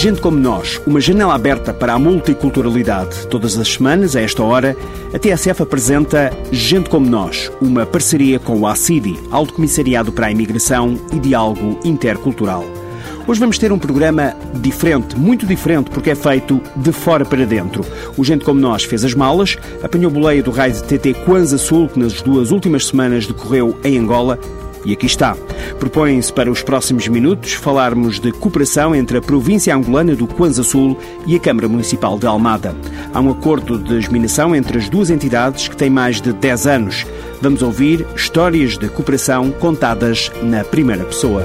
Gente como Nós, uma janela aberta para a multiculturalidade. Todas as semanas, a esta hora, a TSF apresenta Gente como Nós, uma parceria com o ACIDI, Alto Comissariado para a Imigração e Diálogo Intercultural. Hoje vamos ter um programa diferente, muito diferente, porque é feito de fora para dentro. O Gente Como Nós fez as malas, apanhou boleia do raio de TT Kwanza Sul, que nas duas últimas semanas decorreu em Angola, e aqui está. Propõe-se para os próximos minutos falarmos de cooperação entre a província angolana do Kwanza Sul e a Câmara Municipal de Almada. Há um acordo de geminação entre as duas entidades que tem mais de 10 anos. Vamos ouvir histórias de cooperação contadas na primeira pessoa.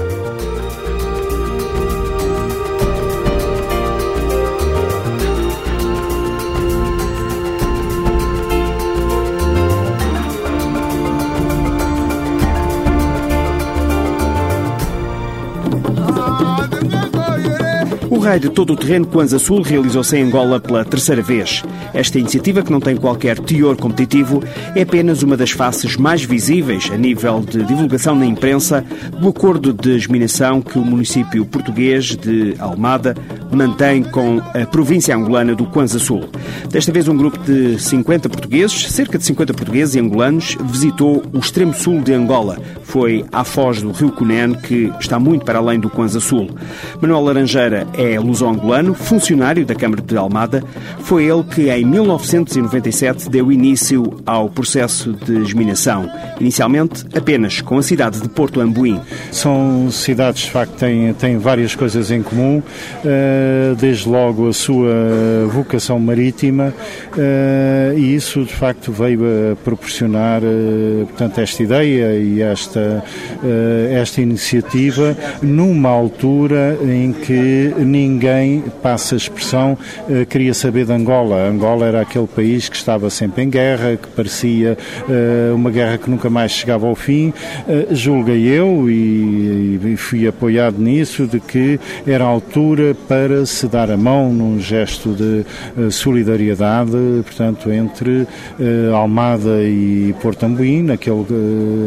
Raio de todo o terreno Kwanza Sul realizou-se em Angola pela terceira vez. Esta iniciativa, que não tem qualquer teor competitivo, é apenas uma das faces mais visíveis a nível de divulgação na imprensa do acordo de geminação que o município português de Almada mantém com a província angolana do Kwanza Sul. Desta vez, um grupo de 50 portugueses, cerca de 50 portugueses e angolanos, visitou o extremo sul de Angola. Foi à foz do rio Cunene, que está muito para além do Kwanza Sul. Manuel Laranjeira é luso-angolano, funcionário da Câmara de Almada. Foi ele que, em 1997, deu início ao processo de geminação. Inicialmente, apenas com a cidade de Porto Ambuim. São cidades, de facto, têm, têm várias coisas em comum, desde logo a sua vocação marítima, e isso, de facto, veio a proporcionar, portanto, esta ideia e esta, esta iniciativa numa altura em que ninguém, passa a expressão, queria saber de Angola. Angola era aquele país que estava sempre em guerra, que parecia uma guerra que nunca mais chegava ao fim. Julguei eu, e fui apoiado nisso, de que era a altura para se dar a mão num gesto de solidariedade, portanto, entre Almada e Porto Ambuim, naquele,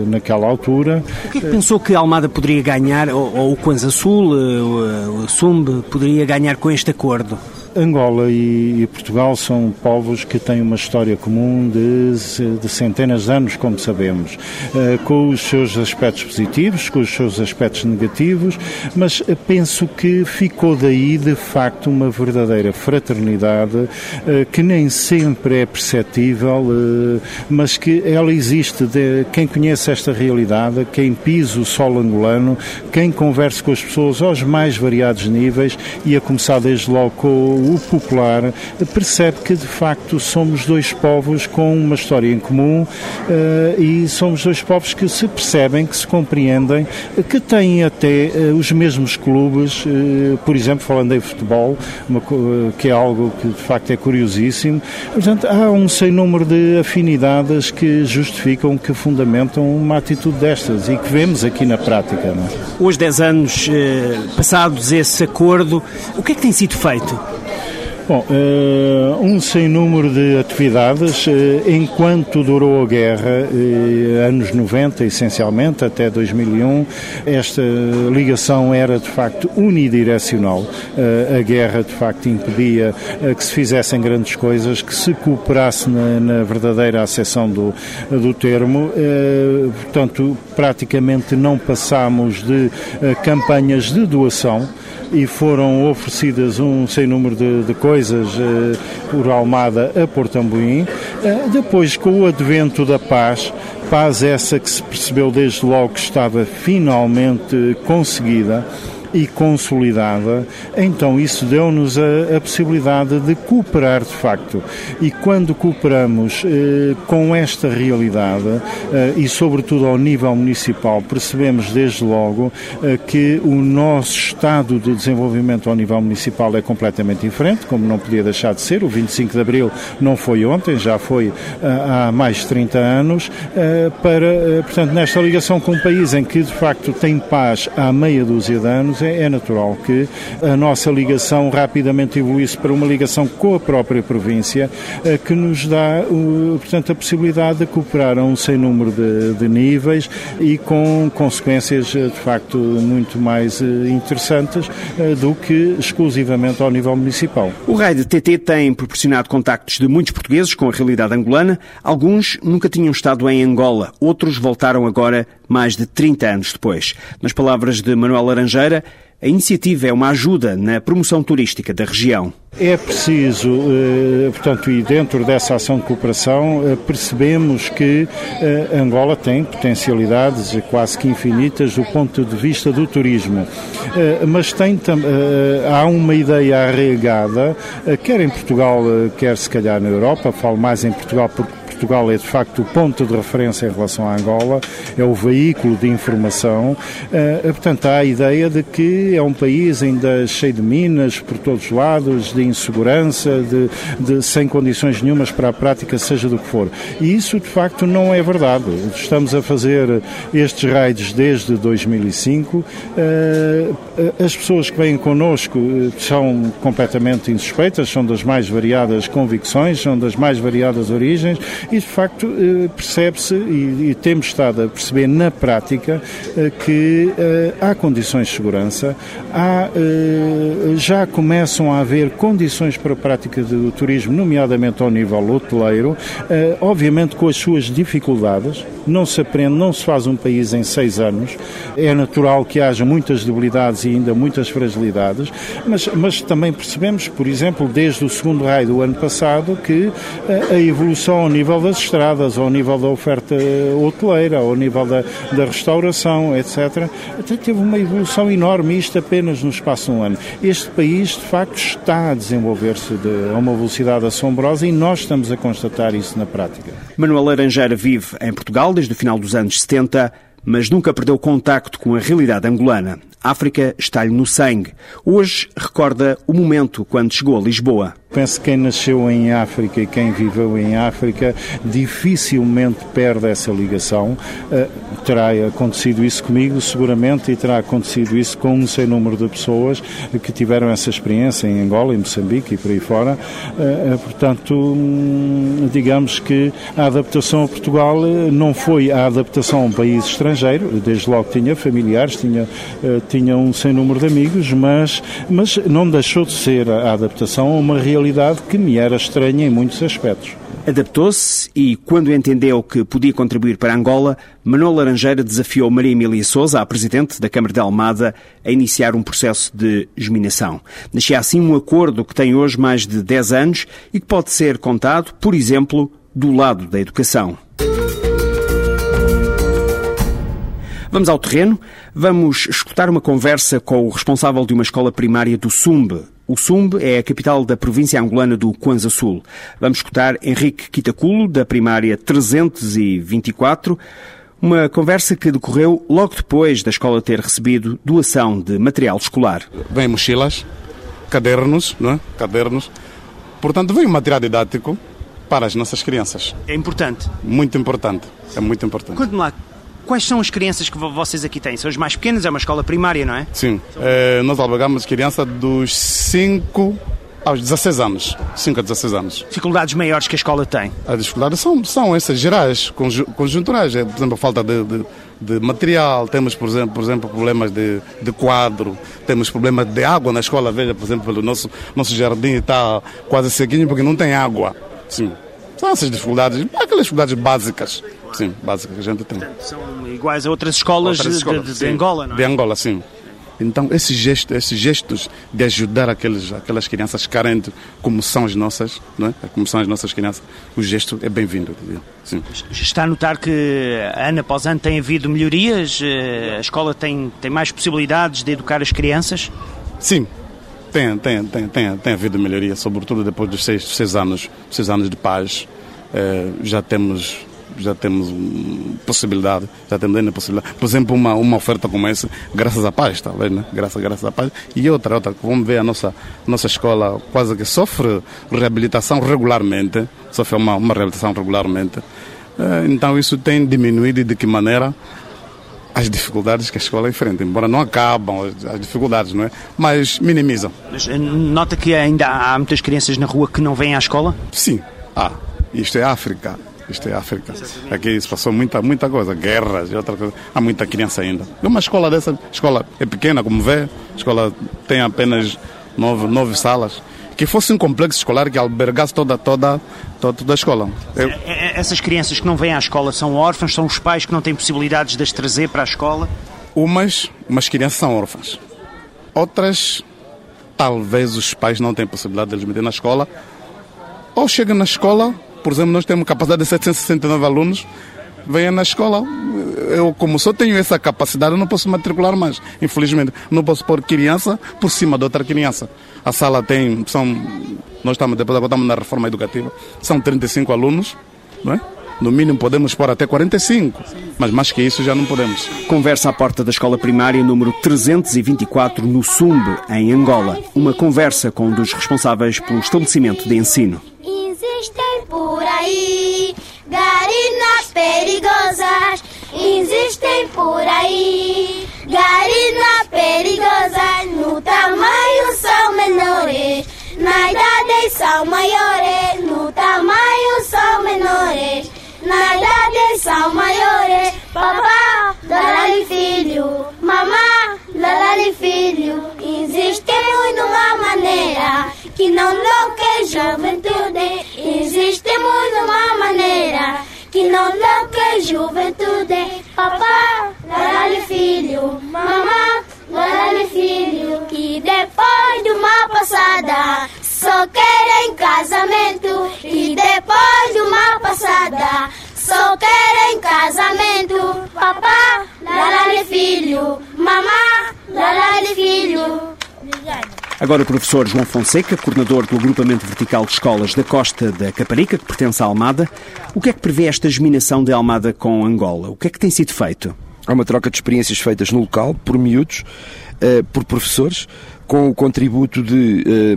naquela altura. O que é que pensou que Almada poderia ganhar, ou, ou o Kwanza Sul, o, o Sumbe, poderia ganhar com este acordo? Angola e, Portugal são povos que têm uma história comum de, de centenas de anos, como sabemos, uh, com os seus aspectos positivos, com os seus aspectos negativos, mas penso que ficou daí, de facto, uma verdadeira fraternidade uh, que nem sempre é perceptível, uh, mas que ela existe. De, quem conhece esta realidade, quem pisa o solo angolano, quem conversa com as pessoas aos mais variados níveis, e a começar desde logo com o popular, percebe que de facto somos dois povos com uma história em comum uh, e somos dois povos que se percebem, que se compreendem, que têm até uh, os mesmos clubes, uh, por exemplo, falando em futebol, que é algo que de facto é curiosíssimo. Portanto, há um sem número de afinidades que justificam, que fundamentam uma atitude destas e que vemos aqui na prática. Não é? Hoje, 10 anos passados esse acordo, o que é que tem sido feito? Bom, uh, um sem número de atividades, uh, enquanto durou a guerra, uh, anos 90 essencialmente, até 2001, esta ligação era de facto unidirecional. a guerra de facto impedia que se fizessem grandes coisas, que se cooperasse na, na verdadeira acessão do, do termo. portanto, praticamente não passámos de campanhas de doação e foram oferecidas um sem número de, de coisas eh, por Almada a Porto Ambuim. Eh, depois, com o advento da paz, paz essa que se percebeu desde logo que estava finalmente conseguida, e consolidada, então isso deu-nos a, a, possibilidade de cooperar de facto. E quando cooperamos eh, com esta realidade, eh, e sobretudo ao nível municipal, percebemos desde logo eh, que o nosso estado de desenvolvimento ao nível municipal é completamente diferente, como não podia deixar de ser. O 25 de Abril não foi ontem, já foi eh, há mais de 30 anos, eh, para, eh, portanto, nesta ligação com um país em que de facto tem paz há meia dúzia de anos, é, natural que a nossa ligação rapidamente evoluísse para uma ligação com a própria província, eh, que nos dá, portanto, a possibilidade de cooperar a um sem número de, de níveis e com consequências, de facto, muito mais interessantes do que exclusivamente ao nível municipal. O raio de TT tem proporcionado contactos de muitos portugueses com a realidade angolana. Alguns nunca tinham estado em Angola, outros voltaram agora mais de 30 anos depois. Nas palavras de Manuel Laranjeira, a iniciativa é uma ajuda na promoção turística da região. É preciso, eh, portanto, e dentro dessa ação de cooperação, eh, percebemos que eh, Angola tem potencialidades quase que infinitas do ponto de vista do turismo. Mas tem, há uma ideia arraigada, quer em Portugal, quer se calhar na Europa, falo mais em Portugal porque Portugal é de facto o ponto de referência em relação à Angola, é o veículo de informação. Uh, portanto, há a ideia de que é um país ainda cheio de minas por todos os lados, de insegurança, de, de, sem condições nenhumas para a prática, seja do que for. E isso de facto não é verdade. Estamos a fazer estes raids desde 2005. Uh, eh, as pessoas que vêm connosco são completamente insuspeitas, são das mais variadas convicções, são das mais variadas origens e, de facto, eh, percebe-se e, e temos estado a perceber na prática eh, que eh, há condições de segurança, há, já começam a haver condições para a prática do turismo, nomeadamente ao nível hoteleiro, obviamente com as suas dificuldades, não se aprende, não se faz um país em seis anos, é natural que haja muitas debilidades e ainda muitas fragilidades, mas, mas também percebemos, por exemplo, desde o segundo raio do ano passado, que a evolução ao nível nível das estradas, ao nível da oferta hoteleira, ao nível da, da restauração, etc. Até teve uma evolução enorme, isto apenas no espaço de um ano. Este país, de facto, está a desenvolver-se a uma velocidade assombrosa e nós estamos a constatar isso na prática. Manuel Laranjeira vive em Portugal desde o final dos anos 70 mas nunca perdeu contacto com a realidade angolana. África está-lhe no sangue. Hoje recorda o momento quando chegou a Lisboa. Penso que quem nasceu em África e quem viveu em África dificilmente perde essa ligação. Uh, terá acontecido isso comigo, seguramente, e terá acontecido isso com um sem número de pessoas que tiveram essa experiência em Angola, em Moçambique e por aí fora. Uh, portanto, hum, digamos que a adaptação a Portugal não foi a adaptação a um país estrangeiro, desde logo tinha familiares, tinha, uh, tinha um sem número de amigos, mas, mas não deixou de ser a adaptação a uma realidade realidade que me era estranha em muitos aspectos. Adaptou-se e, quando entendeu que podia contribuir para Angola, Manuel Laranjeira desafiou Maria Emília Souza, a presidente da Câmara de Almada, a iniciar um processo de geminação. Nascia assim um acordo que tem hoje mais de 10 anos e que pode ser contado, por exemplo, do lado da educação. Vamos ao terreno, vamos escutar uma conversa com o responsável de uma escola primária do Sumbe. O Sumbe é a capital da província angolana do Kwanza Sul. Vamos escutar Henrique Quitaculo, da primária 324, uma conversa que decorreu logo depois da escola ter recebido doação de material escolar. Vem mochilas, cadernos, não é? Cadernos. Portanto, vem material didático para as nossas crianças. É importante? Muito importante. É muito importante. Conte-me lá, Quais são as crianças que vocês aqui têm? São as mais pequenas? É uma escola primária, não é? Sim. É, nós albergamos crianças dos 5 aos 16 anos. 5 a 16 anos. Dificuldades maiores que a escola tem? As dificuldades são, são essas gerais, conjunturais. É, por exemplo, a falta de, de, de, material, temos, por exemplo, por exemplo problemas de, de quadro, temos problemas de água na escola. Veja, por exemplo, o nosso, nosso jardim está quase sequinho porque não tem água. Sim. São essas dificuldades, aquelas dificuldades básicas. Sim, básicas que a gente tem. Portanto, são iguais a outras escolas, outras escolas de, de, de, Angola, não é? De Angola, sim. Então, esses gestos, esses gestos de ajudar aqueles, aquelas crianças carentes, como são as nossas, não é? como são as nossas crianças, o gesto é bem-vindo. Está a notar que, ano após ano, tem havido melhorias? Eh, a escola tem, tem mais possibilidades de educar as crianças? Sim, tem, tem, tem, tem, tem havido melhoria, sobretudo depois dos seis, seis, anos, seis anos de paz. Eh, já temos já temos possibilidade, já temos ainda possibilidade. Por exemplo, uma, uma oferta como essa, graças à paz, talvez, né? Graças, graças à paz. E outra, outra, vamos ver a nossa, nossa escola quase que sofre reabilitação regularmente, sofre uma, uma reabilitação regularmente. Eh, então isso tem diminuído de que maneira? As dificuldades que a escola enfrenta, embora não acabam as dificuldades, não é? Mas minimizam. Mas eh, nota que ainda há muitas crianças na rua que não vêm à escola? Sim, há. Isto é África. Isto é África. Aqui se passou muita, muita coisa, guerras e outra coisa. Há muita criança ainda. Uma escola dessa, a escola é pequena, como vê, a escola tem apenas nove, nove salas. Que fosse um complexo escolar que albergasse toda, toda, toda, toda a escola. Eu... É, é, essas crianças que não vêm à escola são órfãs, são os pais que não têm possibilidades de as trazer para a escola? Umas, umas crianças são órfãs. Outras, talvez os pais não tenham possibilidade de eles meter na escola. Ou chegam na escola por exemplo, nós temos capacidade de 769 alunos, venha na escola. Eu, como só tenho essa capacidade, eu não posso matricular mais, infelizmente. Não posso pôr criança por cima de outra criança. A sala tem, são, nós estamos, depois estamos na reforma educativa, são 35 alunos, não é? No mínimo podemos pôr até 45, mas mais que isso já não podemos. Conversa à porta da escola primária número 324 no Sumbe, em Angola. Uma conversa com um dos responsáveis pelo estabelecimento de ensino existem por aí garinas perigosas, existem por aí garinas perigosas. No tamanho são menores, na idade são maiores. No tamanho são menores, na idade são maiores. Papá, dá-lhe filho, mamá, dá-lhe filho. Existimos numa maneira que não louque a juventude. Que não louque a juventude. Papá, dá-lhe filho, mamá, dá-lhe filho. E depois de uma passada, só querem casamento. E depois de uma passada, só querem casamento. Papá, dá-lhe filho, mamá, dá-lhe filho. Obrigada. Agora o professor João Fonseca, coordenador do agrupamento vertical de escolas da Costa da Caparica, que pertence à Almada. O que é que prevê esta geminação de Almada com Angola? O que é que tem sido feito? Há uma troca de experiências feitas no local, por miúdos, eh, por professores, com o contributo de, eh,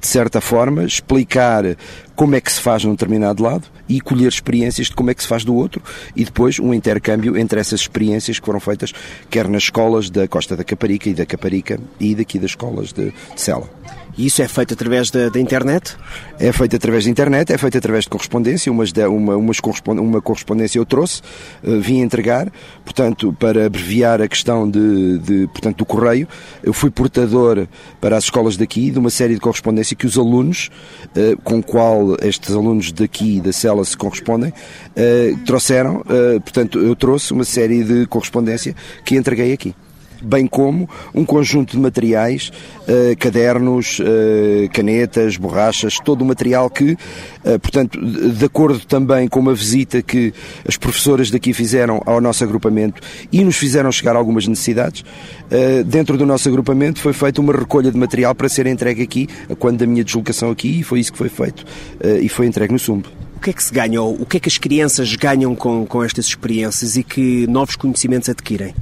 de certa forma, explicar como é que se faz num determinado lado e colher experiências de como é que se faz do outro e depois um intercâmbio entre essas experiências que foram feitas quer nas escolas da Costa da Caparica e da Caparica e daqui das escolas de, de Sela. E isso é feito através da, da, internet? É feito através da internet, é feito através de correspondência. Umas uma, umas correspond, uma correspondência eu trouxe, uh, vim entregar, portanto, para abreviar a questão de, de, portanto, do correio, eu fui portador para as escolas daqui de uma série de correspondência que os alunos, uh, com qual estes alunos daqui da cela se correspondem, uh, trouxeram, portanto, eu trouxe uma série de correspondência que entreguei aqui bem como um conjunto de materiais, uh, cadernos, uh, canetas, borrachas, todo o material que, uh, portanto, de acordo também com uma visita que as professoras daqui fizeram ao nosso agrupamento e nos fizeram chegar algumas necessidades, dentro do nosso agrupamento foi feita uma recolha de material para ser entregue aqui, quando da minha deslocação aqui, e foi isso que foi feito, e foi entregue no SUMB que é que se ganha, ou o que é que as crianças ganham com, com estas experiências e que novos conhecimentos adquirem?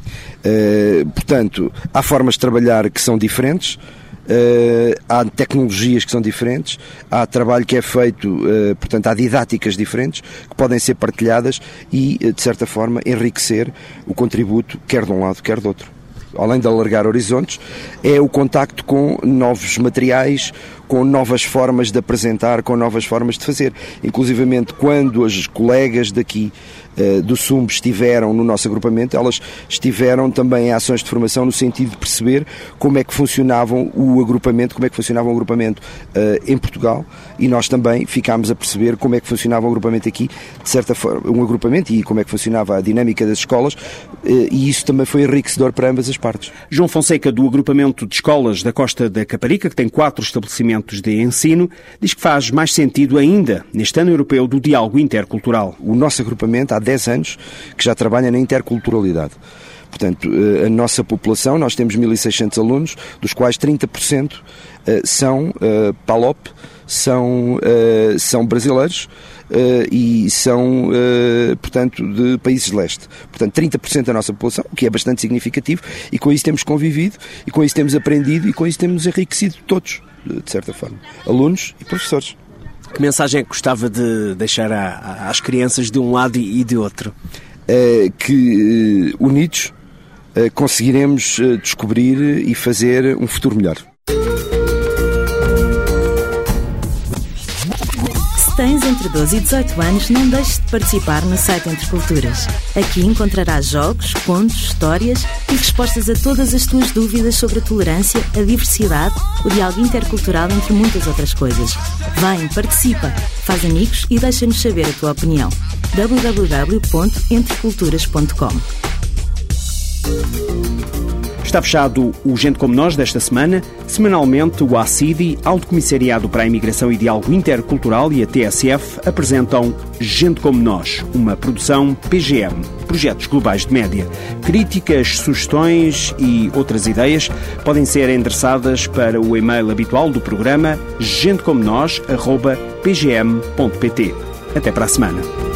Uh, portanto, há formas de trabalhar que são diferentes, Uh, há tecnologias que são diferentes, há trabalho que é feito, uh, portanto, há didáticas diferentes que podem ser partilhadas e, de certa forma, enriquecer o contributo, quer de um lado, quer do outro. Além de alargar horizontes, é o contacto com novos materiais, com novas formas de apresentar, com novas formas de fazer. Inclusivamente, quando as colegas daqui eh, do SUMB estiveram no nosso agrupamento, elas estiveram também em ações de formação no sentido de perceber como é que funcionavam o agrupamento, como é que funcionava o agrupamento uh, em Portugal e nós também ficámos a perceber como é que funcionava o agrupamento aqui, de certa forma, um agrupamento e como é que funcionava a dinâmica das escolas uh, e isso também foi enriquecedor para ambas as partes. João Fonseca, do agrupamento de escolas da Costa da Caparica, que tem quatro estabelecimentos de ensino, diz que faz mais sentido ainda neste ano europeu do diálogo intercultural. O nosso agrupamento há 10 anos que já trabalha na interculturalidade. Portanto, eh, a nossa população, nós temos 1.600 alunos, dos quais 30% eh, são uh, PALOP, são, são brasileiros e são, portanto, de países de leste. Portanto, 30% da nossa população, o que é bastante significativo, e com isso temos convivido, e com isso temos aprendido, e com isso temos enriquecido todos, de certa forma, alunos e professores. Que mensagem é que gostava de deixar às crianças de um lado e de outro? É que unidos conseguiremos descobrir e fazer um futuro melhor. Tens entre 12 e 18 anos, não deixes de participar no site Entre Culturas. Aqui encontrarás jogos, contos, histórias e respostas a todas as tuas dúvidas sobre a tolerância, a diversidade, o diálogo intercultural, entre muitas outras coisas. Vem, participa, faz amigos e deixa-nos saber a tua opinião. www.entreculturas.com Está fechado o Gente Como Nós desta semana. Semanalmente, o ACIDI, Alto Comissariado para a Imigração e Diálogo Intercultural e a TSF apresentam Gente Como Nós, uma produção PGM, Projetos Globais de Média. Críticas, sugestões e outras ideias podem ser endereçadas para o e-mail habitual do programa gentecomonos.pgm.pt. Até para a semana.